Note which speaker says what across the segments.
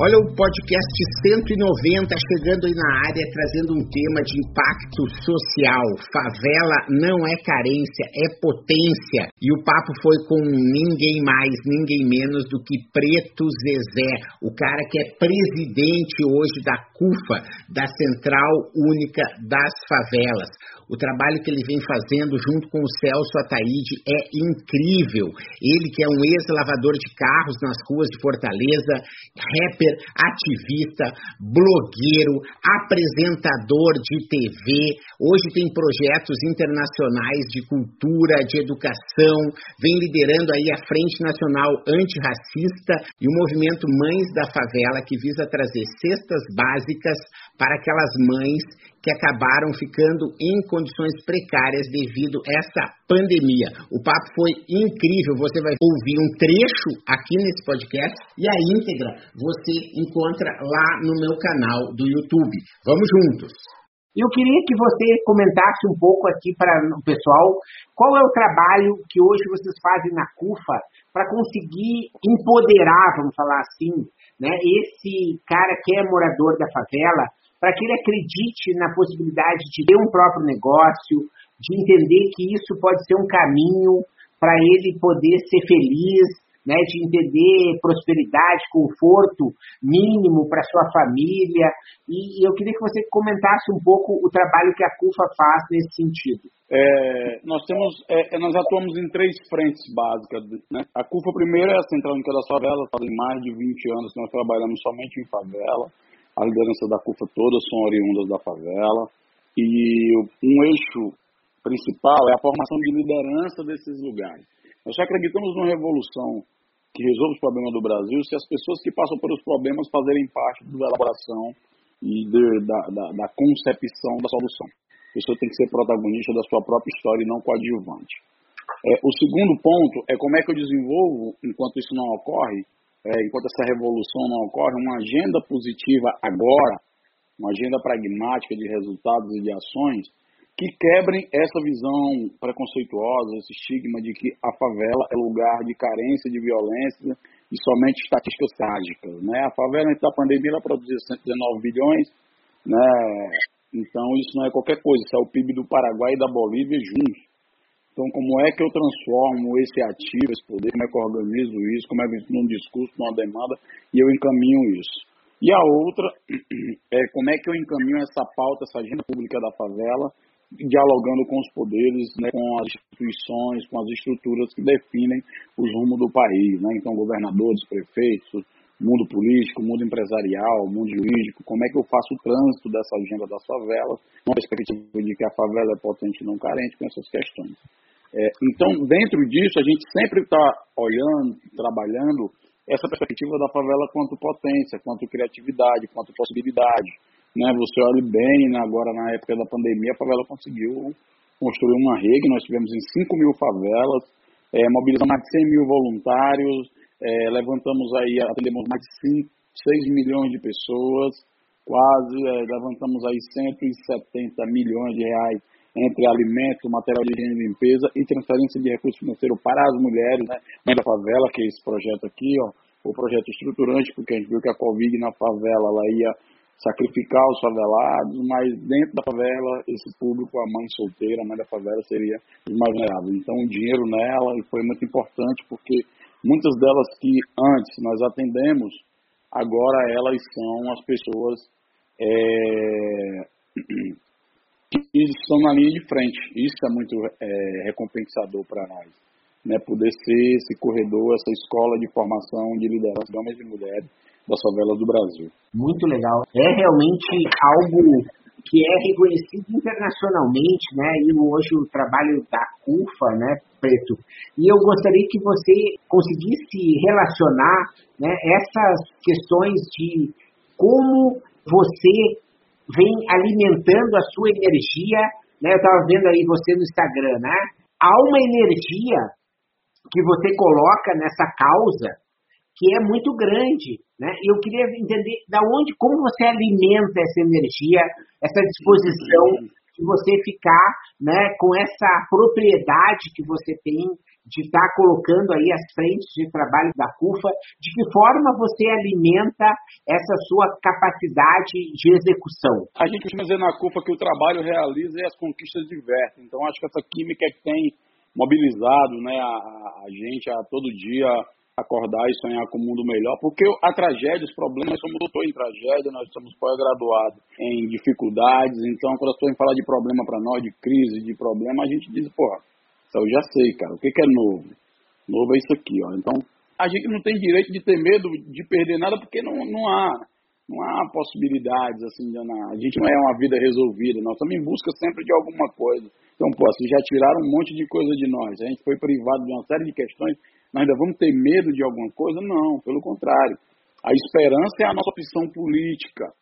Speaker 1: Olha o podcast 190 chegando aí na área, trazendo um tema de impacto social. Favela não é carência, é potência. E o papo foi com ninguém mais, ninguém menos do que Preto Zezé, o cara que é presidente hoje da CUFA, da Central Única das Favelas. O trabalho que ele vem fazendo junto com o Celso Ataíde é incrível. Ele que é um ex-lavador de carros nas ruas de Fortaleza, rapper, ativista, blogueiro, apresentador de TV. Hoje tem projetos internacionais de cultura, de educação, vem liderando aí a Frente Nacional Antirracista e o movimento Mães da Favela que visa trazer cestas básicas para aquelas mães que acabaram ficando em condições precárias devido a essa pandemia. O papo foi incrível, você vai ouvir um trecho aqui nesse podcast e a íntegra você encontra lá no meu canal do YouTube. Vamos juntos!
Speaker 2: Eu queria que você comentasse um pouco aqui para o pessoal qual é o trabalho que hoje vocês fazem na CUFA para conseguir empoderar, vamos falar assim, né, esse cara que é morador da favela para que ele acredite na possibilidade de ter um próprio negócio, de entender que isso pode ser um caminho para ele poder ser feliz, né, de entender prosperidade, conforto mínimo para sua família. E eu queria que você comentasse um pouco o trabalho que a CUFA faz nesse sentido.
Speaker 3: É, nós temos, é, nós atuamos em três frentes básicas. Né? A CUFA primeiro é a Central Única das Favelas, fazem mais de 20 anos que nós trabalhamos somente em favela a liderança da CUFA todas são oriundas da favela, e um eixo principal é a formação de liderança desses lugares. Nós só acreditamos numa revolução que resolve os problemas do Brasil se as pessoas que passam pelos problemas fazerem parte da elaboração e de, da, da, da, concepção da solução. A pessoa tem que ser protagonista da sua própria história e não coadjuvante. É, o segundo ponto é como é que eu desenvolvo, enquanto isso não ocorre, é, enquanto essa revolução não ocorre, uma agenda positiva agora, uma agenda pragmática de resultados e de ações que quebrem essa visão preconceituosa, esse estigma de que a favela é lugar de carência, de violência e somente estatísticas trágicas. Né? A favela, antes da pandemia, ela produzia 119 bilhões, né? então isso não é qualquer coisa, isso é o PIB do Paraguai e da Bolívia juntos. Então, como é que eu transformo esse ativo, esse poder, como é que eu organizo isso, como é que num discurso, numa demanda, e eu encaminho isso. E a outra é como é que eu encaminho essa pauta, essa agenda pública da favela, dialogando com os poderes, né, com as instituições, com as estruturas que definem os rumos do país. Né? Então, governadores, prefeitos, mundo político, mundo empresarial, mundo jurídico, como é que eu faço o trânsito dessa agenda das favelas, com a perspectiva de que a favela é potente e não carente, com essas questões. É, então, dentro disso, a gente sempre está olhando, trabalhando essa perspectiva da favela quanto potência, quanto criatividade, quanto possibilidade. Né? Você olha bem, agora na época da pandemia, a favela conseguiu construir uma rede, nós tivemos em 5 mil favelas, é, mobilizamos mais de 100 mil voluntários, é, levantamos aí, atendemos mais de 5, 6 milhões de pessoas, quase, é, levantamos aí 170 milhões de reais entre alimento, material de higiene e limpeza e transferência de recursos financeiros para as mulheres, né? Da favela, que é esse projeto aqui, ó, o projeto estruturante, porque a gente viu que a Covid na favela ela ia sacrificar os favelados, mas dentro da favela, esse público, a mãe solteira, a mãe da favela, seria os mais vulneráveis. Então, o dinheiro nela foi muito importante, porque muitas delas que antes nós atendemos, agora elas são as pessoas é, que estão na linha de frente. Isso é muito é, recompensador para nós. Né, poder ser esse corredor, essa escola de formação de liderança de homens e mulheres das favelas do Brasil.
Speaker 2: Muito legal. É realmente algo que é reconhecido internacionalmente, né? E hoje o trabalho da CUFA, né, Preto. E eu gostaria que você conseguisse relacionar né, essas questões de como você vem alimentando a sua energia, né? Eu estava vendo aí você no Instagram, né? Há uma energia que você coloca nessa causa que é muito grande, né? E eu queria entender da onde, como você alimenta essa energia, essa disposição de você ficar, né, com essa propriedade que você tem de estar tá colocando aí as frentes de trabalho da CUFA, de que forma você alimenta essa sua capacidade de execução?
Speaker 3: A gente costuma dizer na CUFA que o trabalho realiza e as conquistas divertem. Então, acho que essa química que tem mobilizado né, a, a gente a todo dia acordar e sonhar com um mundo melhor, porque a tragédia, os problemas, nós somos doutor em tragédia, nós somos pós-graduados em dificuldades, então quando as pessoas falar de problema para nós, de crise, de problema, a gente diz, pô, eu já sei, cara, o que, que é novo? Novo é isso aqui, ó. Então, a gente não tem direito de ter medo de perder nada, porque não, não há não há possibilidades assim, a gente não é uma vida resolvida, nós estamos em busca sempre de alguma coisa. Então, pô, assim, já tiraram um monte de coisa de nós, a gente foi privado de uma série de questões nós ainda vamos ter medo de alguma coisa? Não, pelo contrário. A esperança é a nossa opção política.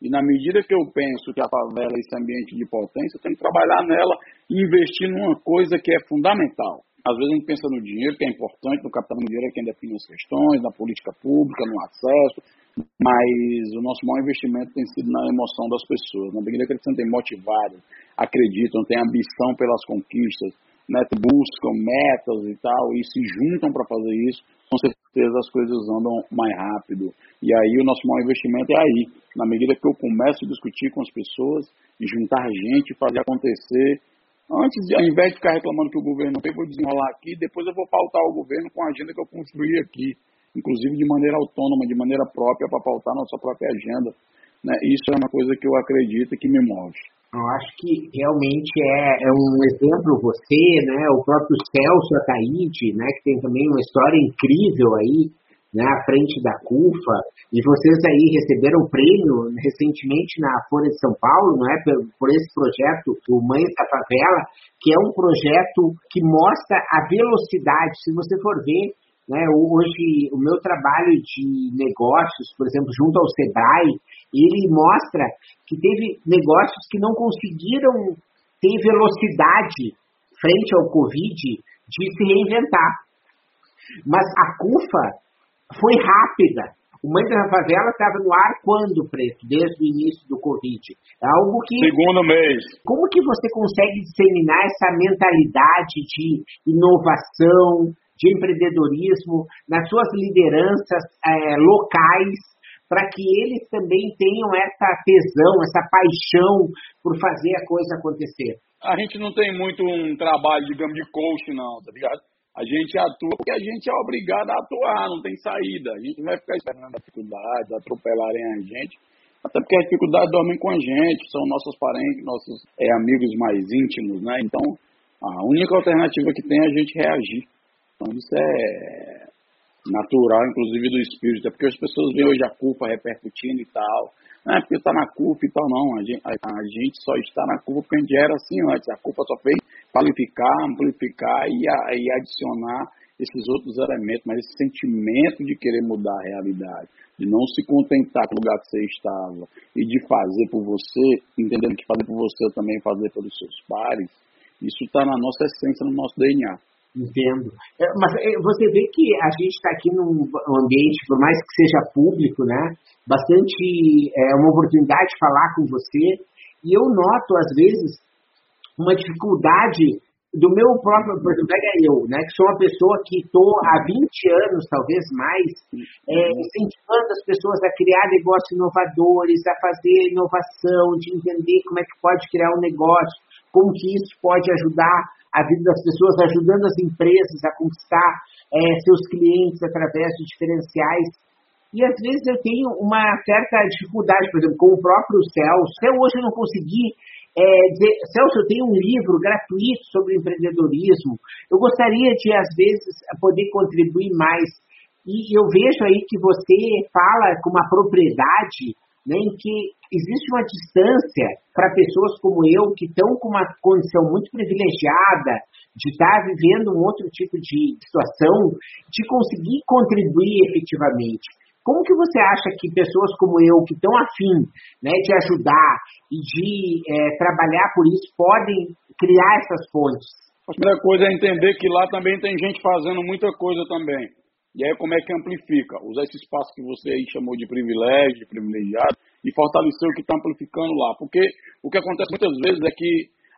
Speaker 3: E na medida que eu penso que a favela é esse ambiente de potência, eu tenho que trabalhar nela e investir numa coisa que é fundamental. Às vezes a gente pensa no dinheiro, que é importante, no capital no dinheiro é quem define as questões, na política pública, no acesso, mas o nosso maior investimento tem sido na emoção das pessoas. Na medida que eles se sentem motivados, acreditam, têm ambição pelas conquistas, né, buscam metas e tal, e se juntam para fazer isso, com certeza as coisas andam mais rápido. E aí o nosso maior investimento é aí, na medida que eu começo a discutir com as pessoas, e juntar gente, fazer acontecer, antes ao invés de ficar reclamando que o governo não tem, vou desenrolar aqui, depois eu vou pautar o governo com a agenda que eu construí aqui, inclusive de maneira autônoma, de maneira própria, para pautar nossa própria agenda. Né? Isso é uma coisa que eu acredito que me move.
Speaker 2: Eu acho que realmente é, é, um exemplo você, né, o próprio Celso Ataíde, né, que tem também uma história incrível aí, né, à frente da CUFA, e vocês aí receberam prêmio recentemente na Folha de São Paulo, não é, por, por esse projeto, o Mães da Favela, que é um projeto que mostra a velocidade, se você for ver, né, hoje o meu trabalho de negócios, por exemplo, junto ao Sebrae, ele mostra que teve negócios que não conseguiram ter velocidade frente ao Covid de se reinventar. Mas a CUFA foi rápida. O Mãe da Favela estava no ar quando, Preto? Desde o início do Covid.
Speaker 3: É algo que... Segundo mês.
Speaker 2: Como que você consegue disseminar essa mentalidade de inovação, de empreendedorismo nas suas lideranças é, locais para que eles também tenham essa tesão, essa paixão por fazer a coisa acontecer?
Speaker 3: A gente não tem muito um trabalho, digamos, de coach, não, tá ligado? A gente atua porque a gente é obrigado a atuar, não tem saída. A gente não vai ficar esperando dificuldades, atropelarem a gente. Até porque as dificuldades dormem com a gente, são nossos parentes, nossos é, amigos mais íntimos, né? Então, a única alternativa que tem é a gente reagir. Então, isso é natural, inclusive do espírito, é porque as pessoas veem hoje a culpa repercutindo e tal. Não é porque está na culpa e tal, não. A gente, a, a gente, só está na culpa porque a gente era assim antes. A culpa só fez qualificar, amplificar e, a, e adicionar esses outros elementos, mas esse sentimento de querer mudar a realidade, de não se contentar com o lugar que você estava e de fazer por você, entendendo que fazer por você também fazer pelos seus pares, isso está na nossa essência, no nosso DNA.
Speaker 2: Entendo. É, mas é, você vê que a gente está aqui num ambiente, por mais que seja público, né? Bastante é uma oportunidade de falar com você. E eu noto, às vezes, uma dificuldade do meu próprio, por exemplo, pega eu, né, que sou uma pessoa que estou há 20 anos, talvez mais, é, incentivando as pessoas a criar negócios inovadores, a fazer inovação, de entender como é que pode criar um negócio, como que isso pode ajudar a vida das pessoas, ajudando as empresas a conquistar é, seus clientes através de diferenciais. E às vezes eu tenho uma certa dificuldade, por exemplo, com o próprio Celso. Até hoje eu não consegui é, dizer, Celso, eu tenho um livro gratuito sobre empreendedorismo. Eu gostaria de, às vezes, poder contribuir mais. E eu vejo aí que você fala com uma propriedade né, em que existe uma distância para pessoas como eu, que estão com uma condição muito privilegiada de estar vivendo um outro tipo de situação, de conseguir contribuir efetivamente. Como que você acha que pessoas como eu, que estão afim né, de ajudar e de é, trabalhar por isso, podem criar essas pontes?
Speaker 3: A primeira coisa é entender que lá também tem gente fazendo muita coisa também. E aí como é que amplifica? Usar esse espaço que você aí chamou de privilégio, de privilegiado, e fortalecer o que está amplificando lá. Porque o que acontece muitas vezes é que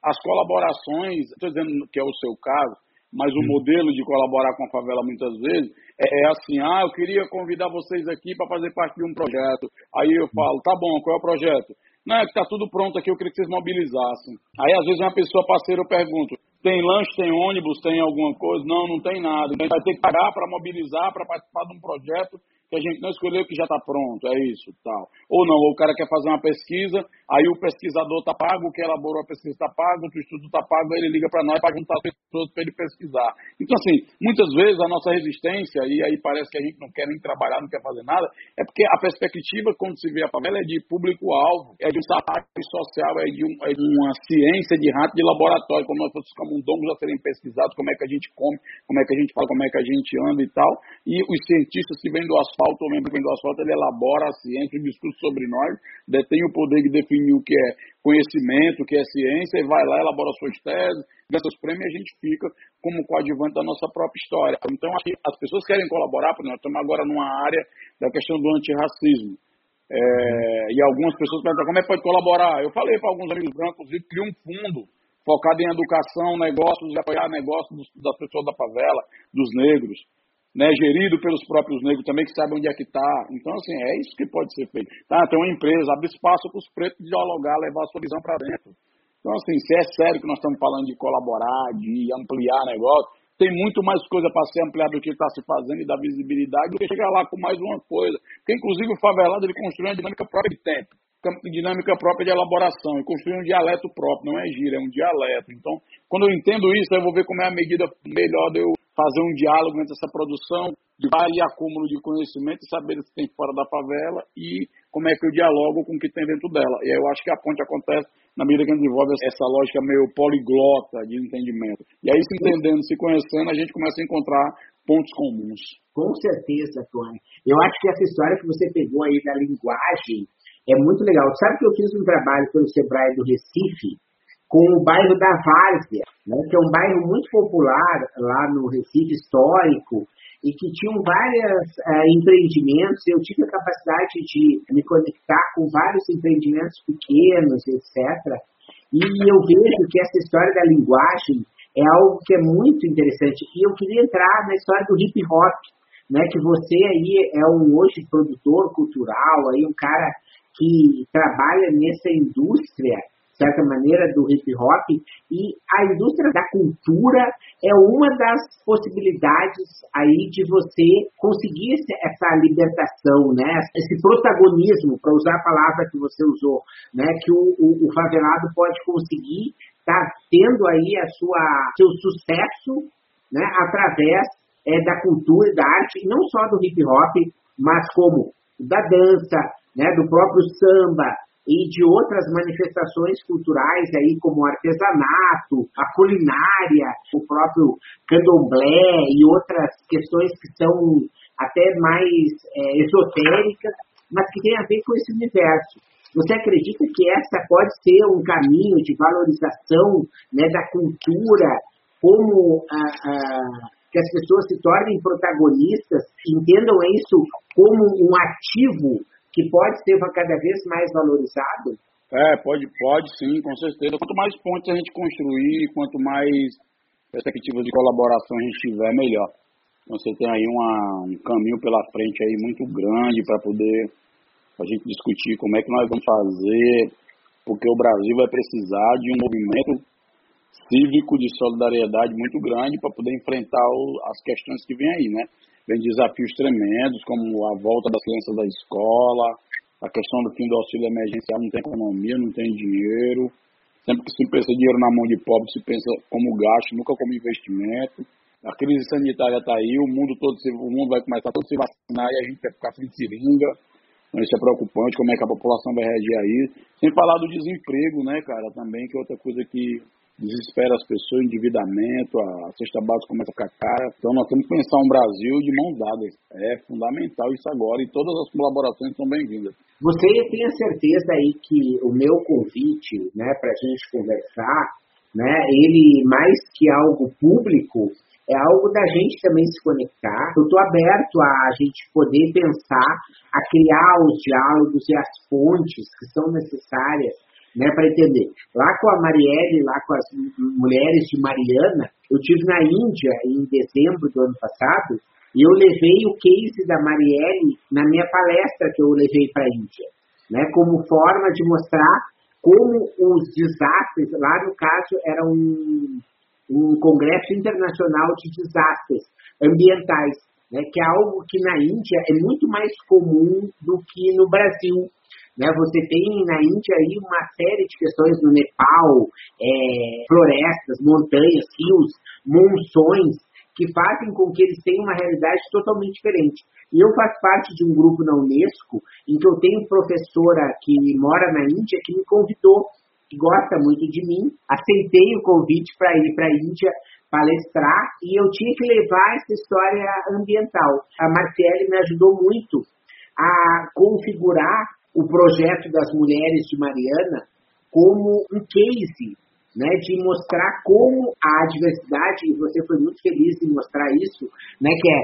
Speaker 3: as colaborações, estou dizendo que é o seu caso, mas o modelo de colaborar com a favela muitas vezes é, é assim, ah, eu queria convidar vocês aqui para fazer parte de um projeto. Aí eu falo, tá bom, qual é o projeto? Não, é que tá tudo pronto aqui, eu queria que vocês mobilizassem. Aí às vezes uma pessoa parceira eu pergunto, tem lanche, tem ônibus, tem alguma coisa? Não, não tem nada. Então a gente vai ter que pagar para mobilizar, para participar de um projeto que a gente não escolheu que já está pronto, é isso, tal. Ou não, ou o cara quer fazer uma pesquisa, aí o pesquisador está pago, o que elaborou a pesquisa está pago, o estudo está pago, aí ele liga para nós para juntar as pessoas para ele pesquisar. Então, assim, muitas vezes a nossa resistência, e aí parece que a gente não quer nem trabalhar, não quer fazer nada, é porque a perspectiva, quando se vê a favela, é de público-alvo, é de um sapato social, é de, um, é de, uma ciência de rato de laboratório, como nós fossemos camundongos a serem pesquisados, como é que a gente come, como é que a gente fala, como é que a gente anda e tal, e os cientistas que vêm do asfalto asfalto, o membro que vem do asfalto, ele elabora a ciência, o discurso sobre nós, detém o poder de definir o que é conhecimento, o que é ciência, e vai lá, elabora suas teses, ganha seus prêmios e a gente fica como coadjuvante da nossa própria história. Então, aqui, as pessoas querem colaborar, porque nós estamos agora numa área da questão do antirracismo. É, e algumas pessoas perguntam como é que pode colaborar. Eu falei para alguns amigos brancos, e criar um fundo focado em educação, negócios, e apoiar negócios das pessoas da favela, dos negros né, gerido pelos próprios negros também, que sabem onde é que está. Então, assim, é isso que pode ser feito. Tá, tem uma empresa, abre espaço para os pretos dialogar, levar a sua visão para dentro. Então, assim, se é sério que nós estamos falando de colaborar, de ampliar negócio, tem muito mais coisa para ser ampliada do que está se fazendo e dar visibilidade do que chegar lá com mais uma coisa. Porque, inclusive, o favelado ele construiu uma dinâmica própria de tempo dinâmica própria de elaboração e construir um dialeto próprio, não é gíria, é um dialeto. Então, quando eu entendo isso, eu vou ver como é a medida melhor de eu fazer um diálogo entre essa produção de e acúmulo de conhecimento e saber o que tem fora da favela e como é que eu dialogo com o que tem dentro dela. E eu acho que a ponte acontece na medida que a gente desenvolve essa lógica meio poliglota de entendimento. E aí, se entendendo, se conhecendo, a gente começa a encontrar pontos comuns.
Speaker 2: Com certeza, Tony. Eu acho que essa história que você pegou aí da linguagem é muito legal. Sabe que eu fiz um trabalho pelo Sebrae do Recife com o bairro da Várzea, né, que é um bairro muito popular lá no Recife histórico e que tinham vários uh, empreendimentos. Eu tive a capacidade de me conectar com vários empreendimentos pequenos, etc. E eu vejo que essa história da linguagem é algo que é muito interessante. E eu queria entrar na história do hip hop, né, que você aí é um hoje produtor cultural, aí um cara que trabalha nessa indústria, certa maneira, do hip hop, e a indústria da cultura é uma das possibilidades aí de você conseguir essa libertação, né? esse protagonismo, para usar a palavra que você usou, né? que o, o, o favelado pode conseguir estar tá tendo aí a sua, seu sucesso né? através é, da cultura da arte, não só do hip hop, mas como da dança, né, do próprio samba e de outras manifestações culturais aí como o artesanato, a culinária, o próprio candomblé e outras questões que são até mais é, esotéricas, mas que tem a ver com esse universo. Você acredita que essa pode ser um caminho de valorização né, da cultura, como a, a, que as pessoas se tornem protagonistas, entendam isso como um ativo que pode ser cada vez mais valorizado?
Speaker 3: É, pode, pode sim, com certeza. Quanto mais pontes a gente construir, quanto mais perspectivas de colaboração a gente tiver, melhor. Então, você tem aí uma, um caminho pela frente aí muito grande para poder a gente discutir como é que nós vamos fazer, porque o Brasil vai precisar de um movimento cívico de solidariedade muito grande para poder enfrentar o, as questões que vêm aí, né? Vem desafios tremendos, como a volta das crianças da escola, a questão do fim do auxílio emergencial, não tem economia, não tem dinheiro. Sempre que se pensa dinheiro na mão de pobre, se pensa como gasto, nunca como investimento. A crise sanitária está aí, o mundo todo o mundo vai começar todo a se vacinar e a gente vai ficar sem seringa. Então isso é preocupante, como é que a população vai reagir a isso. Sem falar do desemprego, né, cara, também, que é outra coisa que desespera as pessoas, endividamento, a cesta básica começa a ficar cara. Então nós temos que pensar um Brasil de mãos dadas. É fundamental isso agora e todas as colaborações são bem-vindas.
Speaker 2: Você tem a certeza aí que o meu convite, né, para a gente conversar, né, ele mais que algo público, é algo da gente também se conectar. Eu estou aberto a gente poder pensar, a criar os diálogos e as pontes que são necessárias né, para entender. Lá com a Marielle, lá com as mulheres de Mariana, eu tive na Índia em dezembro do ano passado e eu levei o case da Marielle na minha palestra que eu levei para a Índia, né, como forma de mostrar como os desastres, lá no caso era um, um congresso internacional de desastres ambientais, né, que é algo que na Índia é muito mais comum do que no Brasil. Né? Você tem na Índia aí uma série de questões no Nepal, é, florestas, montanhas, rios, monções, que fazem com que eles tenham uma realidade totalmente diferente. E eu faço parte de um grupo na Unesco em que eu tenho professora que mora na Índia que me convidou, que gosta muito de mim, aceitei o convite para ir para a Índia palestrar e eu tinha que levar essa história ambiental. A Marcele me ajudou muito a configurar o projeto das mulheres de Mariana como um case né, de mostrar como a diversidade, e você foi muito feliz em mostrar isso, né, que é,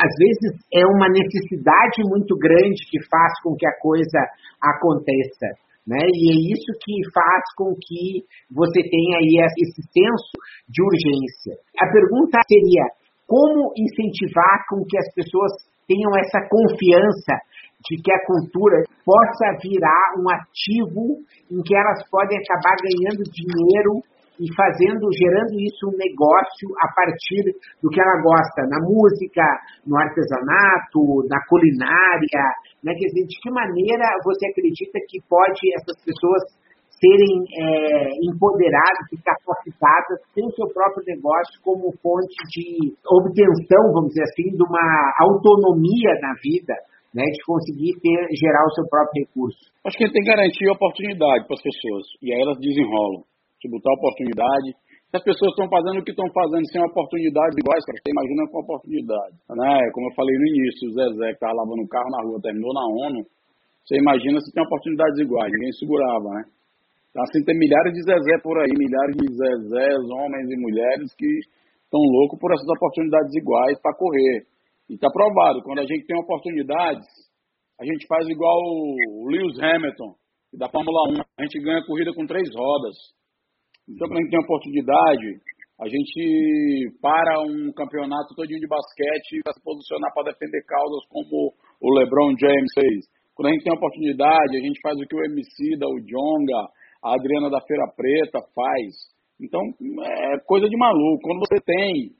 Speaker 2: às vezes é uma necessidade muito grande que faz com que a coisa aconteça. Né, e é isso que faz com que você tenha aí esse senso de urgência. A pergunta seria, como incentivar com que as pessoas tenham essa confiança de que a cultura possa virar um ativo em que elas podem acabar ganhando dinheiro e fazendo, gerando isso um negócio a partir do que ela gosta, na música, no artesanato, na culinária, né? Quer dizer, de que maneira você acredita que pode essas pessoas serem é, empoderadas e capacitadas, o seu próprio negócio como fonte de obtenção, vamos dizer assim, de uma autonomia na vida, né, de conseguir ter, gerar o seu próprio recurso.
Speaker 3: Acho que ele tem que garantir oportunidade para as pessoas, e aí elas desenrolam. Se botar oportunidade, se as pessoas estão fazendo o que estão fazendo sem oportunidades iguais, você imagina com oportunidade. Né? Como eu falei no início, o Zezé que estava lavando o carro na rua, terminou na ONU, você imagina se tem oportunidades iguais, ninguém segurava, né? Então, assim, tem milhares de Zezé por aí, milhares de Zezés, homens e mulheres que estão loucos por essas oportunidades iguais para correr. E está provado, quando a gente tem oportunidades, a gente faz igual o Lewis Hamilton, da Fórmula 1, a gente ganha corrida com três rodas. Então, quando a gente tem oportunidade, a gente para um campeonato todinho de basquete para se posicionar para defender causas como o LeBron James fez. Quando a gente tem oportunidade, a gente faz o que o MC da, o Jonga, a Adriana da Feira Preta faz. Então, é coisa de maluco. Quando você tem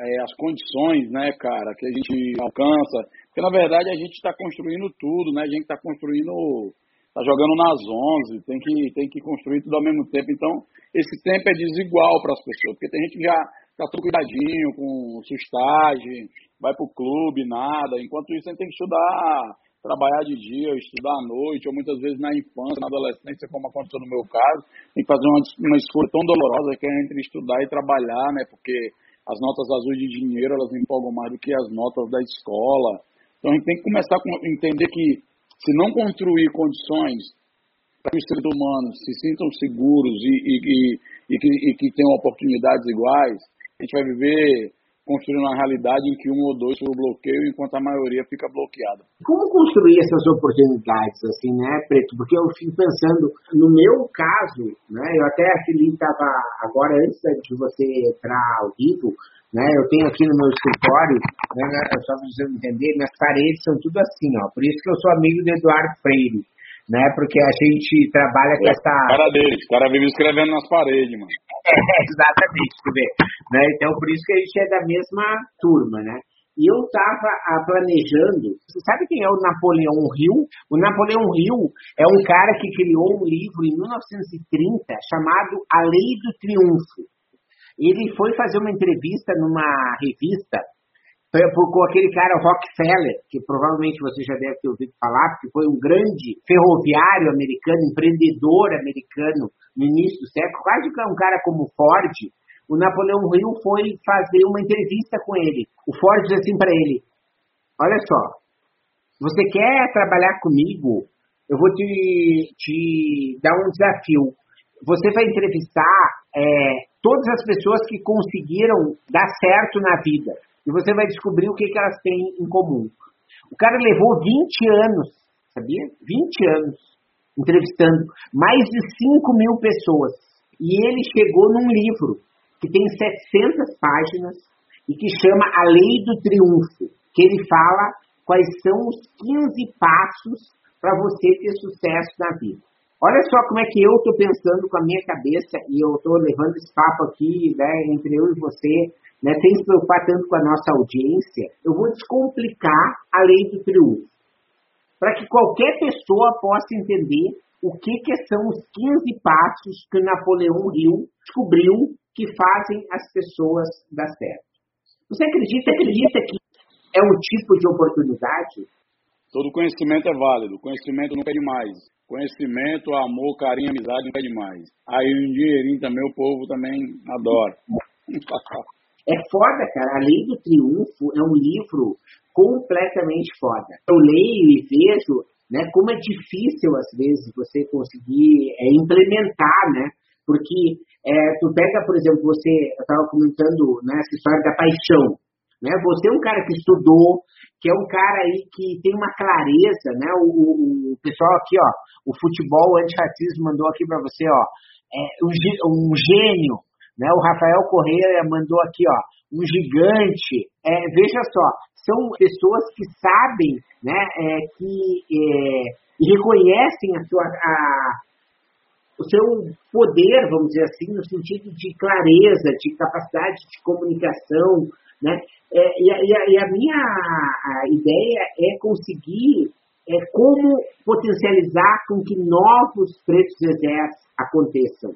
Speaker 3: é, as condições, né, cara, que a gente alcança. Porque, na verdade, a gente está construindo tudo, né? A gente está construindo, está jogando nas 11, tem que, tem que construir tudo ao mesmo tempo. Então, esse tempo é desigual para as pessoas, porque tem gente que já está tudo cuidadinho, com sustagem, vai para o clube, nada. Enquanto isso, a gente tem que estudar, trabalhar de dia, estudar à noite, ou muitas vezes na infância, na adolescência, como aconteceu no meu caso, tem que fazer uma, uma escolha tão dolorosa que é entre estudar e trabalhar, né? Porque as notas azuis de dinheiro, elas empolgam mais do que as notas da escola. Então a gente tem que começar a entender que se não construir condições para que os seres humanos se sintam seguros e, e, e, e que, que tenham oportunidades iguais, a gente vai viver construir uma realidade em que um ou dois foram bloqueio enquanto a maioria fica bloqueada.
Speaker 2: Como construir essas oportunidades, assim, né, Preto? Porque eu fico pensando, no meu caso, né, eu até aquele estava agora antes de você entrar ao vivo, né, eu tenho aqui no meu escritório, né só para você entender, minhas paredes são tudo assim, ó. Por isso que eu sou amigo do Eduardo Freire né? Porque a gente trabalha com é, essa.
Speaker 3: Cara dele, o cara vive escrevendo nas paredes, mano.
Speaker 2: É, exatamente, tu vê. Né? Então, por isso que a gente é da mesma turma, né? E eu estava ah, planejando. Você sabe quem é o Napoleão Hill? O Napoleão Hill é um cara que criou um livro em 1930 chamado A Lei do Triunfo. Ele foi fazer uma entrevista numa revista com aquele cara Rockefeller, que provavelmente você já deve ter ouvido falar, porque foi um grande ferroviário americano, empreendedor americano no início do século, quase um cara como Ford, o Napoleão Hill foi fazer uma entrevista com ele. O Ford disse assim para ele: Olha só, você quer trabalhar comigo? Eu vou te, te dar um desafio. Você vai entrevistar é, todas as pessoas que conseguiram dar certo na vida e você vai descobrir o que, que elas têm em comum. O cara levou 20 anos, sabia? 20 anos entrevistando mais de 5 mil pessoas. E ele chegou num livro que tem 700 páginas e que chama A Lei do Triunfo, que ele fala quais são os 15 passos para você ter sucesso na vida. Olha só como é que eu estou pensando com a minha cabeça e eu estou levando esse papo aqui né, entre eu e você né, sem se preocupar tanto com a nossa audiência, eu vou descomplicar a lei do triunfo, para que qualquer pessoa possa entender o que, que são os 15 passos que Napoleão Hill descobriu que fazem as pessoas dar certo. Você acredita, acredita que é um tipo de oportunidade?
Speaker 3: Todo conhecimento é válido, conhecimento não é demais. Conhecimento, amor, carinho, amizade não é demais. Aí um dinheirinho também o povo também adora.
Speaker 2: É foda, cara. A Lei do Triunfo é um livro completamente foda. Eu leio e vejo né, como é difícil, às vezes, você conseguir é, implementar, né? Porque é, tu pega, por exemplo, você, eu estava comentando né, essa história da paixão. Né? Você é um cara que estudou, que é um cara aí que tem uma clareza, né? O, o, o pessoal aqui, ó, o futebol antirracismo mandou aqui para você, ó, é, um, um gênio, né? O Rafael Correia mandou aqui, ó, um gigante. É, veja só, são pessoas que sabem, né, é, que é, reconhecem a sua, a, o seu poder, vamos dizer assim, no sentido de clareza, de capacidade de comunicação, né? É, e, a, e, a, minha ideia é conseguir é, como potencializar com que novos pretos exércitos aconteçam.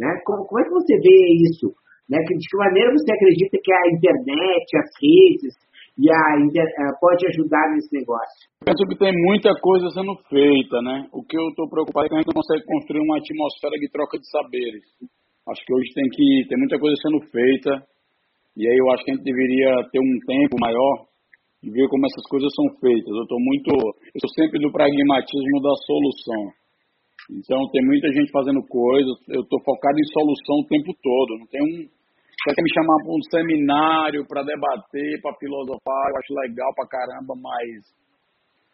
Speaker 2: Né? Como, como é que você vê isso? Né? De que maneira você acredita que a internet, as redes e a inter... Eh, pode ajudar nesse negócio?
Speaker 3: Eu penso que tem muita coisa sendo feita, né? O que eu estou preocupado é que a gente não consegue construir uma atmosfera de troca de saberes. Acho que hoje tem que tem muita coisa sendo feita e aí eu acho que a gente deveria ter um tempo maior de ver como essas coisas são feitas. Eu estou muito, eu sou sempre do pragmatismo da solução. Então tem muita gente fazendo coisas, eu estou focado em solução o tempo todo. Não tem um. Você quer me chamar para um seminário para debater, para filosofar, eu acho legal pra caramba, mas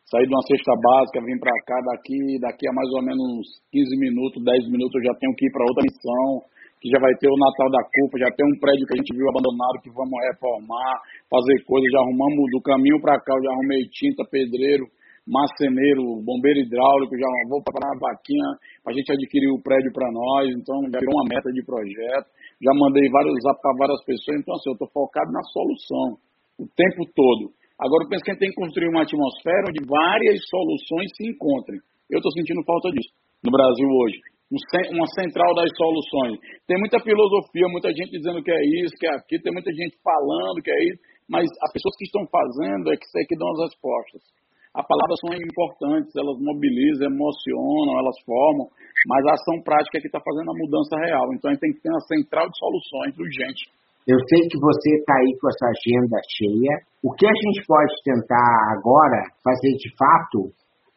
Speaker 3: sair de uma cesta básica, vir para cá, daqui, daqui a mais ou menos 15 minutos, 10 minutos eu já tenho que ir para outra missão, que já vai ter o Natal da Culpa, já tem um prédio que a gente viu abandonado que vamos reformar, fazer coisas, já arrumamos do caminho para cá, eu já arrumei tinta, pedreiro, marceneiro, bombeiro hidráulico, já vou preparar a vaquinha para a gente adquirir o prédio para nós, então já virou uma meta de projeto, já mandei vários zap para várias pessoas, então assim, eu estou focado na solução o tempo todo. Agora eu penso que a gente tem que construir uma atmosfera onde várias soluções se encontrem. Eu estou sentindo falta disso no Brasil hoje. uma central das soluções. Tem muita filosofia, muita gente dizendo que é isso, que é aquilo, tem muita gente falando que é isso, mas as pessoas que estão fazendo é que, é que dão as respostas. As palavras são importantes, elas mobilizam, emocionam, elas formam, mas a ação prática é que está fazendo a mudança real. Então a gente tem que ter uma central de soluções urgente.
Speaker 2: Eu sei que você está aí com essa agenda cheia. O que a gente pode tentar agora fazer de fato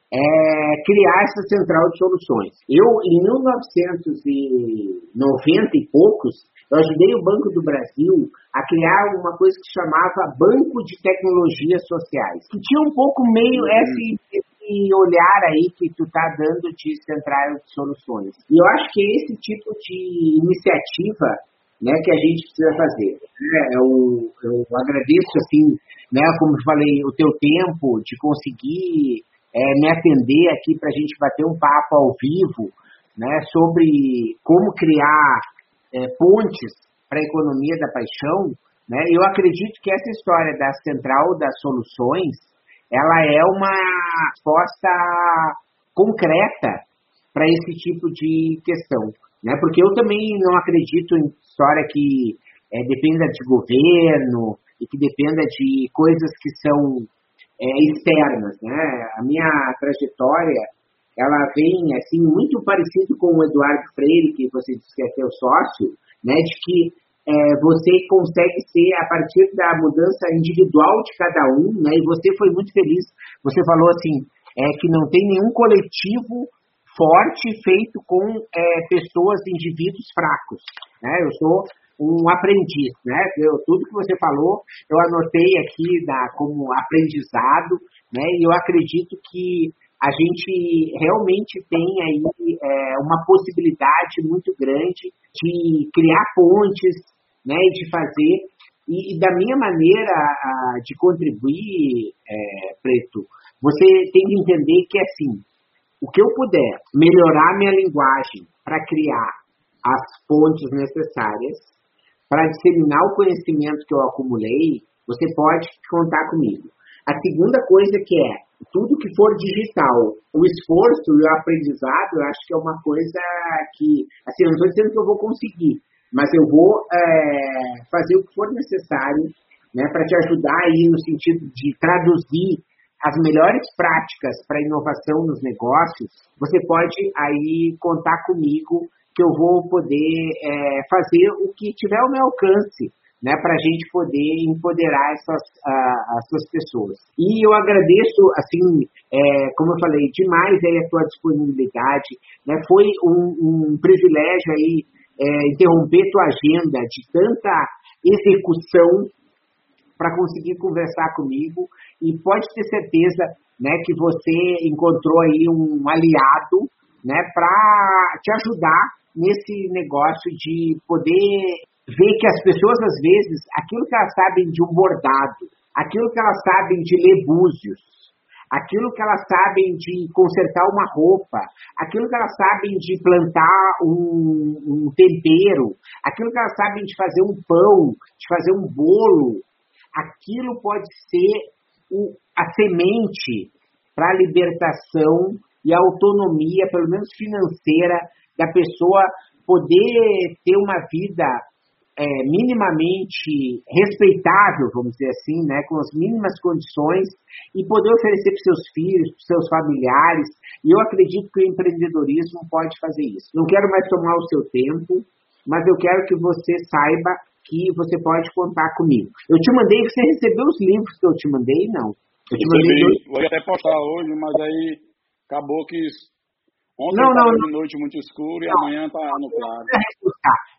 Speaker 2: é criar essa central de soluções. Eu, em 1990 e poucos, eu ajudei o Banco do Brasil a criar uma coisa que chamava Banco de Tecnologias Sociais, que tinha um pouco meio uhum. esse, esse olhar aí que tu tá dando de central de soluções. E eu acho que é esse tipo de iniciativa né, que a gente precisa fazer. É, eu, eu agradeço, assim, né, como eu falei, o teu tempo de conseguir é, me atender aqui para a gente bater um papo ao vivo né, sobre como criar é, pontes para a economia da paixão, né, eu acredito que essa história da central das soluções, ela é uma resposta concreta para esse tipo de questão, né? Porque eu também não acredito em história que é, dependa de governo, e que dependa de coisas que são é, externas, né? A minha trajetória, ela vem, assim, muito parecido com o Eduardo Freire, que você disse que é seu sócio, né? De que é, você consegue ser a partir da mudança individual de cada um, né? E você foi muito feliz. Você falou assim, é que não tem nenhum coletivo forte feito com é, pessoas, indivíduos fracos. Né? Eu sou um aprendiz, né? Eu, tudo que você falou, eu anotei aqui da, como aprendizado, né? E eu acredito que a gente realmente tem aí é, uma possibilidade muito grande de criar pontes, né? De fazer e, e da minha maneira a, de contribuir, é, Preto, você tem que entender que assim, o que eu puder melhorar minha linguagem para criar as pontes necessárias, para disseminar o conhecimento que eu acumulei, você pode contar comigo. A segunda coisa que é, tudo que for digital, o esforço e o aprendizado, eu acho que é uma coisa que, assim, eu não estou dizendo que eu vou conseguir, mas eu vou é, fazer o que for necessário né, para te ajudar aí no sentido de traduzir as melhores práticas para inovação nos negócios, você pode aí contar comigo que eu vou poder é, fazer o que tiver ao meu alcance, né, para a gente poder empoderar essas, uh, essas pessoas. E eu agradeço, assim, é, como eu falei, demais aí a tua disponibilidade. Né, foi um, um privilégio aí é, interromper tua agenda de tanta execução para conseguir conversar comigo e pode ter certeza né, que você encontrou aí um aliado né, para te ajudar nesse negócio de poder ver que as pessoas, às vezes, aquilo que elas sabem de um bordado, aquilo que elas sabem de ler búzios, aquilo que elas sabem de consertar uma roupa, aquilo que elas sabem de plantar um, um tempero, aquilo que elas sabem de fazer um pão, de fazer um bolo, aquilo pode ser o, a semente para a libertação e a autonomia, pelo menos financeira, da pessoa poder ter uma vida é, minimamente respeitável, vamos dizer assim, né, com as mínimas condições e poder oferecer para seus filhos, para seus familiares. E eu acredito que o empreendedorismo pode fazer isso. Não quero mais tomar o seu tempo, mas eu quero que você saiba que você pode contar comigo. Eu te mandei, você recebeu os livros que eu te mandei? Não. Eu te
Speaker 3: mandei. Vou até postar hoje, mas aí acabou que Ontem não, não, de noite muito escuro e não, amanhã está no claro.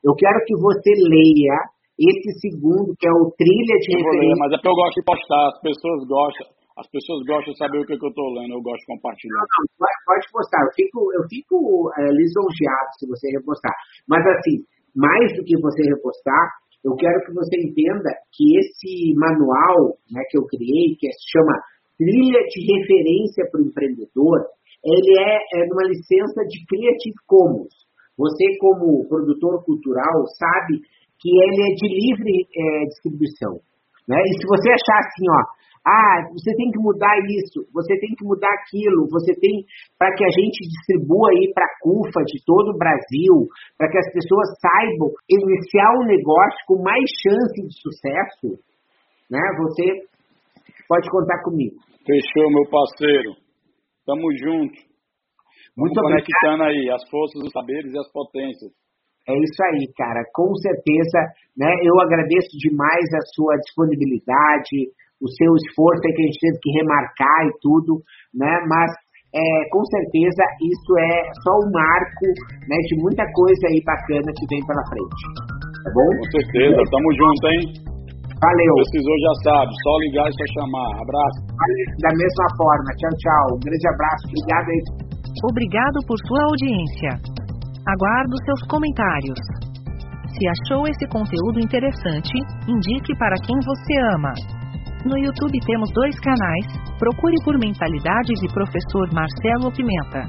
Speaker 2: Eu quero que você leia esse segundo, que é o trilha de eu referência. Ler,
Speaker 3: mas é porque eu gosto de postar, as pessoas gostam. As pessoas gostam de saber o que, que eu estou lendo, eu gosto de compartilhar. Não,
Speaker 2: não, pode postar, eu fico, eu fico é, lisonjeado se você repostar. Mas assim, mais do que você repostar, eu quero que você entenda que esse manual né, que eu criei, que se chama Trilha de Referência para o Empreendedor, ele é, é numa licença de Creative Commons. Você, como produtor cultural, sabe que ele é de livre é, distribuição. Né? E se você achar assim, ó, ah, você tem que mudar isso, você tem que mudar aquilo, você tem para que a gente distribua aí para a CUFA de todo o Brasil, para que as pessoas saibam iniciar um negócio com mais chance de sucesso, né? Você pode contar comigo.
Speaker 3: Fechou, meu parceiro. Tamo junto. Muito Vamos conectando aí as forças, os saberes e as potências.
Speaker 2: É isso aí, cara. Com certeza, né? Eu agradeço demais a sua disponibilidade, o seu esforço aí que a gente teve que remarcar e tudo, né? Mas é, com certeza isso é só um marco né, de muita coisa aí bacana que vem pela frente. Tá bom?
Speaker 3: Com certeza, tamo junto, hein?
Speaker 2: Valeu.
Speaker 3: Precisou, já sabe. Só ligar e só chamar. Abraço.
Speaker 2: Da mesma forma. Tchau, tchau. Um grande abraço. Obrigado aí.
Speaker 4: Obrigado por sua audiência. Aguardo seus comentários. Se achou esse conteúdo interessante, indique para quem você ama. No YouTube temos dois canais. Procure por Mentalidade de Professor Marcelo Pimenta.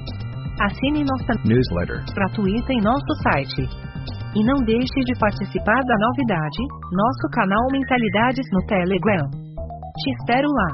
Speaker 4: Assine nossa newsletter gratuita em nosso site e não deixe de participar da novidade, nosso canal Mentalidades no Telegram. Te espero lá.